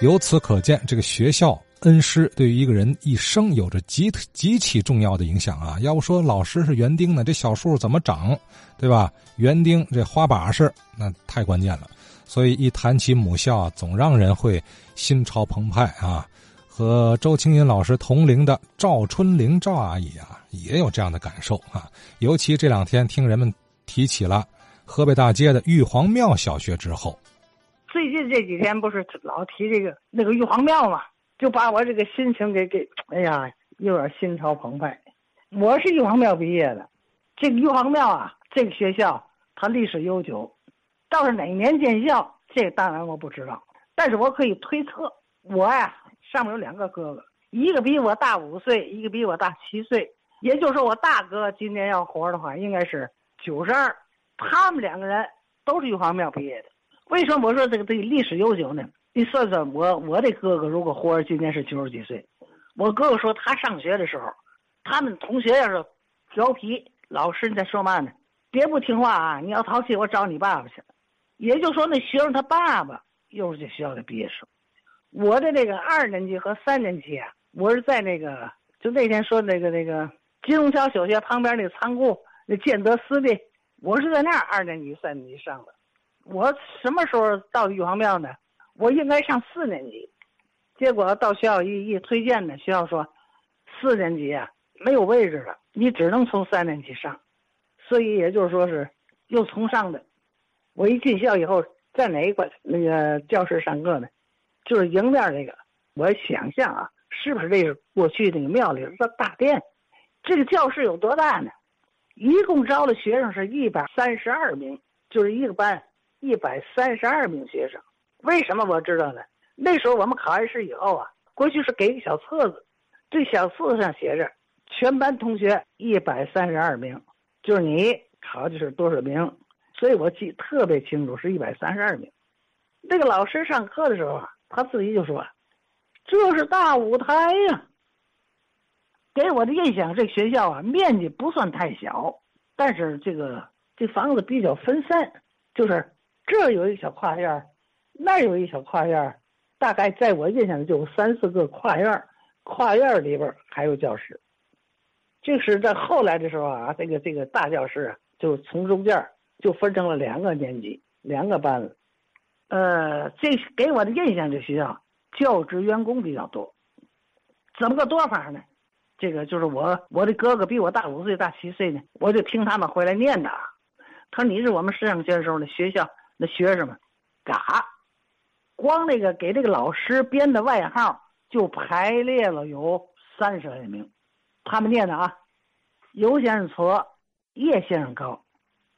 由此可见，这个学校恩师对于一个人一生有着极极其重要的影响啊！要不说老师是园丁呢，这小树怎么长，对吧？园丁这花把式，那太关键了。所以一谈起母校，总让人会心潮澎湃啊。和周青云老师同龄的赵春玲赵阿姨啊，也有这样的感受啊。尤其这两天听人们提起了河北大街的玉皇庙小学之后。最近这几天不是老提这个那个玉皇庙嘛，就把我这个心情给给，哎呀，有点心潮澎湃。我是玉皇庙毕业的，这个玉皇庙啊，这个学校它历史悠久，倒是哪年建校，这当然我不知道，但是我可以推测。我呀，上面有两个哥哥，一个比我大五岁，一个比我大七岁，也就是说我大哥今年要活的话，应该是九十二。他们两个人都是玉皇庙毕业的。为什么我说这个这个历史悠久呢？你算算，我我的哥哥如果活着今年是九十几岁，我哥哥说他上学的时候，他们同学要是调皮，老师你在说嘛呢？别不听话啊！你要淘气，我找你爸爸去。也就说，那学生他爸爸又是这学校的毕业生。我的那个二年级和三年级啊，我是在那个就那天说那个那个金融桥小学旁边那个仓库那建德私立，我是在那儿二年级三年级上的。我什么时候到玉皇庙呢？我应该上四年级，结果到学校一一推荐呢，学校说四年级啊没有位置了，你只能从三年级上，所以也就是说是又重上的。我一进校以后，在哪一个那个教室上课呢？就是迎面那个，我想象啊，是不是这是过去那个庙里的大殿？这个教室有多大呢？一共招的学生是一百三十二名，就是一个班。一百三十二名学生，为什么我知道呢？那时候我们考完试以后啊，过去是给个小册子，这小册子上写着全班同学一百三十二名，就是你考的是多少名，所以我记特别清楚，是一百三十二名。那个老师上课的时候啊，他自己就说：“这是大舞台呀。”给我的印象，这学校啊面积不算太小，但是这个这房子比较分散，就是。这有一小跨院那有一小跨院大概在我印象里就有三四个跨院跨院里边还有教室。这是在后来的时候啊，这个这个大教室，就从中间就分成了两个年级，两个班了。呃，这给我的印象，这学校教职员工比较多。怎么个多法呢？这个就是我我的哥哥比我大五岁大七岁呢，我就听他们回来念的。他说：“你是我们上学的时候的学校。”那学生们，嘎，光那个给这个老师编的外号就排列了有三十来名，他们念的啊，尤先生矬，叶先生高，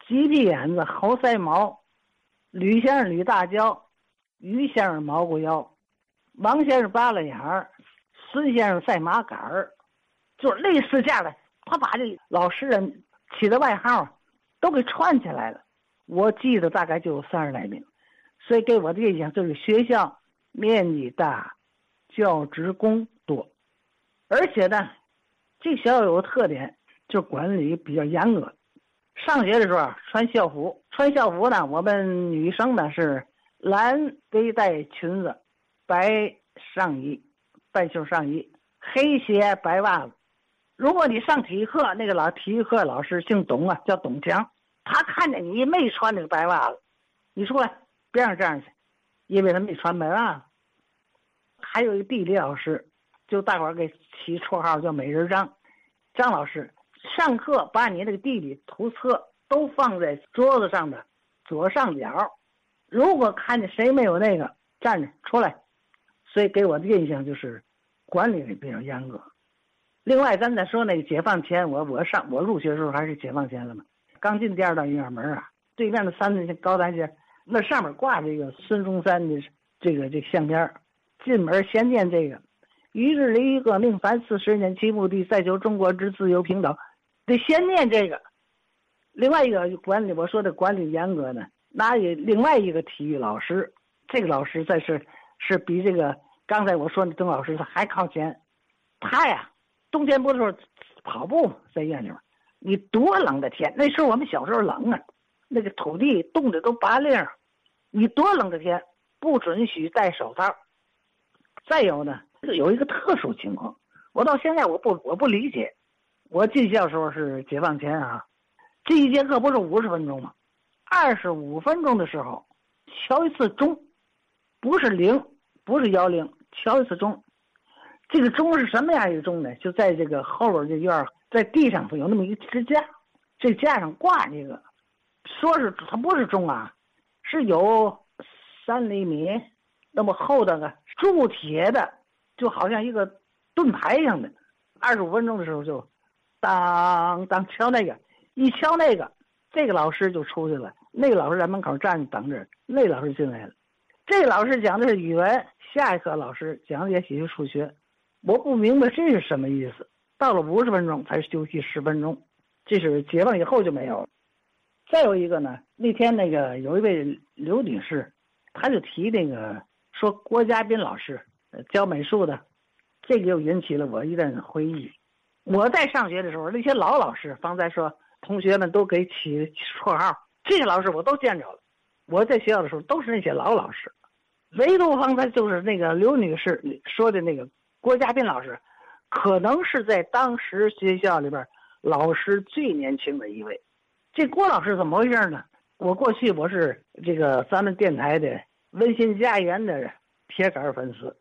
鸡屁眼子猴腮毛，吕先生吕大娇，于先生毛骨腰，王先生扒了眼儿，孙先生赛马杆儿，就类似这样的，他把这老师人起的外号都给串起来了。我记得大概就有三十来名，所以给我的印象就是学校面积大，教职工多，而且呢，这学校有个特点，就管理比较严格。上学的时候穿校服，穿校服呢，我们女生呢是蓝背带裙子，白上衣，半袖上衣，黑鞋白袜子。如果你上体育课，那个老体育课老师姓董啊，叫董强。他看见你没穿那个白袜子，你出来别让这样去，因为他没穿白袜子。还有一个地理老师，就大伙儿给起绰号叫“美人张”，张老师上课把你那个地理图册都放在桌子上的左上角，如果看见谁没有那个，站着出来。所以给我的印象就是管理比较严格。另外，咱再说那个解放前，我我上我入学的时候还是解放前了嘛。刚进第二道院门啊，对面的三层高台阶，那上面挂着一个孙中山的这个这个相片进门先念这个：“于日立革命凡四十年，其目的在求中国之自由平等。”得先念这个。另外一个管理，我说的管理严格呢，那也另外一个体育老师，这个老师在是是比这个刚才我说的邓老师他还靠前。他呀，冬天不是跑步在院里面。你多冷的天，那时候我们小时候冷啊，那个土地冻得都拔令。你多冷的天，不准许戴手套，再有呢，有一个特殊情况，我到现在我不我不理解。我进校时候是解放前啊，这一节课不是五十分钟吗？二十五分钟的时候，敲一次钟，不是铃，不是幺零，敲一次钟。这个钟是什么样一个钟呢？就在这个后边这院在地上有那么一支架，这架上挂这个，说是它不是钟啊，是有三厘米那么厚的个铸铁的，就好像一个盾牌一样的。二十五分钟的时候就。当当敲那个，一敲那个，这个老师就出去了。那个老师在门口站着等着，那老师进来了。这老师讲的是语文，下一课老师讲的也许是数学。我不明白这是什么意思。到了五十分钟才休息十分钟，这是解放以后就没有了。再有一个呢，那天那个有一位刘女士，她就提那个说郭家斌老师教美术的，这个又引起了我一阵回忆。我在上学的时候，那些老老师，方才说同学们都给起绰号，这些老师我都见着了。我在学校的时候都是那些老老师，唯独方才就是那个刘女士说的那个郭家斌老师，可能是在当时学校里边老师最年轻的一位。这郭老师怎么回事呢？我过去我是这个咱们电台的温馨家园的铁杆粉丝，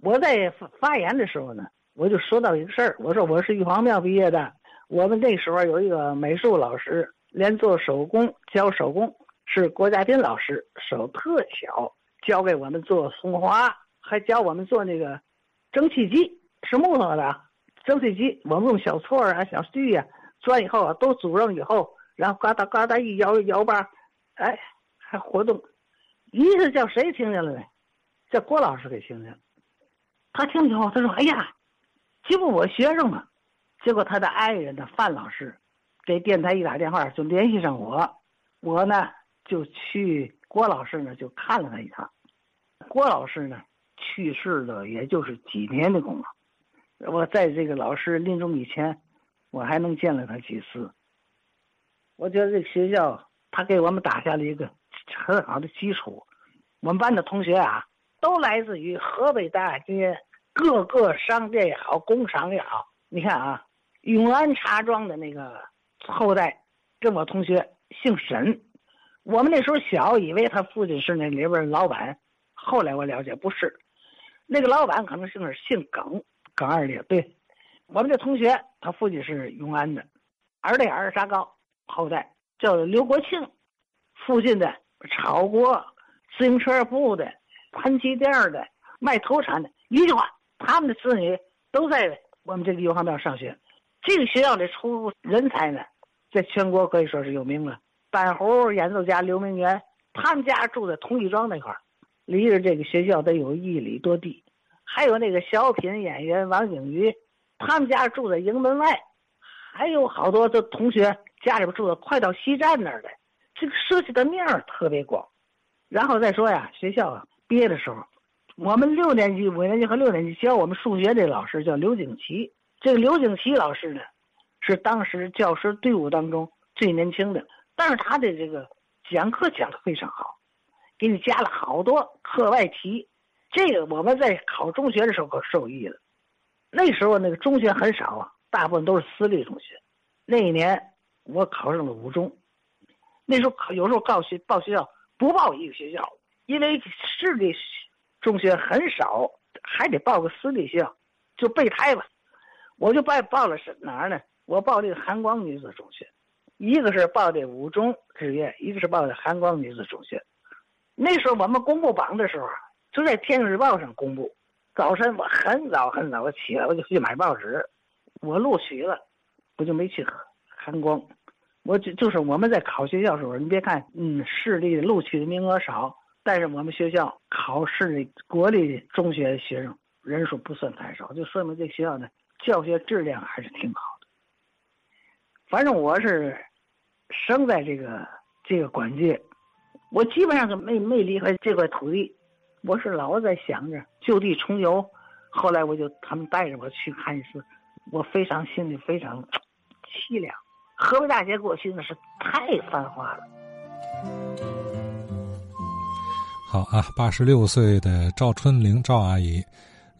我在发发言的时候呢。我就说到一个事儿，我说我是玉皇庙毕业的，我们那时候有一个美术老师，连做手工教手工，是郭家斌老师，手特巧，教给我们做松花，还教我们做那个蒸汽机，是木头的蒸汽机，我们用小撮儿啊、小锯呀钻以后啊，都组上以后，然后嘎哒嘎哒一摇摇吧，哎，还活动。一是叫谁听见了呢？叫郭老师给听见了，他听见后他说：“哎呀。”欺负我学生嘛，结果他的爱人呢范老师，给电台一打电话就联系上我，我呢就去郭老师那就看了他一趟。郭老师呢去世了也就是几年的功夫，我在这个老师临终以前，我还能见了他几次。我觉得这个学校他给我们打下了一个很好的基础。我们班的同学啊，都来自于河北大街。各个商店也好，工厂也好，你看啊，永安茶庄的那个后代，跟我同学姓沈。我们那时候小，以为他父亲是那里边老板，后来我了解不是，那个老板可能姓是姓耿，耿二烈。对，我们这同学他父亲是永安的，二代二沙高后代叫刘国庆，附近的炒锅、自行车铺的、盘鸡店的、卖土产的，一句话。他们的子女都在我们这个玉皇庙上学，这个学校里出人才呢，在全国可以说是有名了。板胡演奏家刘明元，他们家住在同义庄那块儿，离着这个学校得有一里多地。还有那个小品演员王景瑜，他们家住在营门外，还有好多的同学家里边住的快到西站那儿的。这个涉及的面儿特别广。然后再说呀，学校啊毕业的时候。我们六年级、五年级和六年级教我们数学的老师叫刘景琦。这个刘景琦老师呢，是当时教师队伍当中最年轻的，但是他的这个讲课讲的非常好，给你加了好多课外题。这个我们在考中学的时候可受益了。那时候那个中学很少啊，大部分都是私立中学。那一年我考上了五中，那时候考有时候报学报学校不报一个学校，因为市里。中学很少，还得报个私立学校，就备胎吧。我就报报了是哪儿呢？我报这个寒光女子中学，一个是报的五中职业，一个是报的寒光女子中学。那时候我们公布榜的时候，就在《天津日报》上公布。早晨我很早很早我起来，我就去买报纸。我录取了，我就没去寒光。我就就是我们在考学校时候，你别看嗯，市里录取的名额少。但是我们学校考试的国立中学的学生人数不算太少，就说明这学校的教学质量还是挺好的。反正我是生在这个这个管界，我基本上就没没离开这块土地。我是老在想着就地重游，后来我就他们带着我去看一次，我非常心里非常凄凉。河北大学过去那是太繁华了。好啊，八十六岁的赵春玲赵阿姨，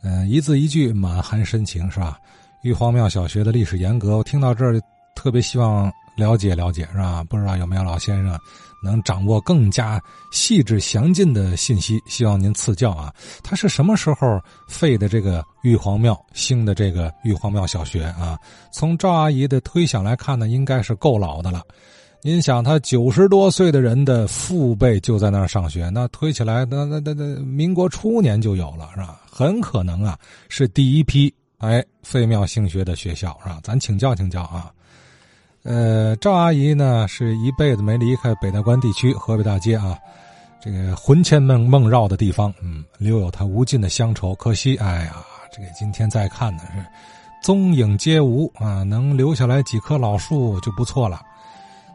嗯，一字一句满含深情，是吧？玉皇庙小学的历史沿革，我听到这儿特别希望了解了解，是吧？不知道有没有老先生能掌握更加细致详尽的信息？希望您赐教啊！他是什么时候废的这个玉皇庙，兴的这个玉皇庙小学啊？从赵阿姨的推想来看呢，应该是够老的了。您想，他九十多岁的人的父辈就在那儿上学，那推起来，那那那那民国初年就有了，是吧？很可能啊，是第一批哎废庙兴学的学校，是吧？咱请教请教啊。呃，赵阿姨呢，是一辈子没离开北大关地区河北大街啊，这个魂牵梦梦绕的地方，嗯，留有她无尽的乡愁。可惜，哎呀，这个今天再看呢，是踪影皆无啊，能留下来几棵老树就不错了。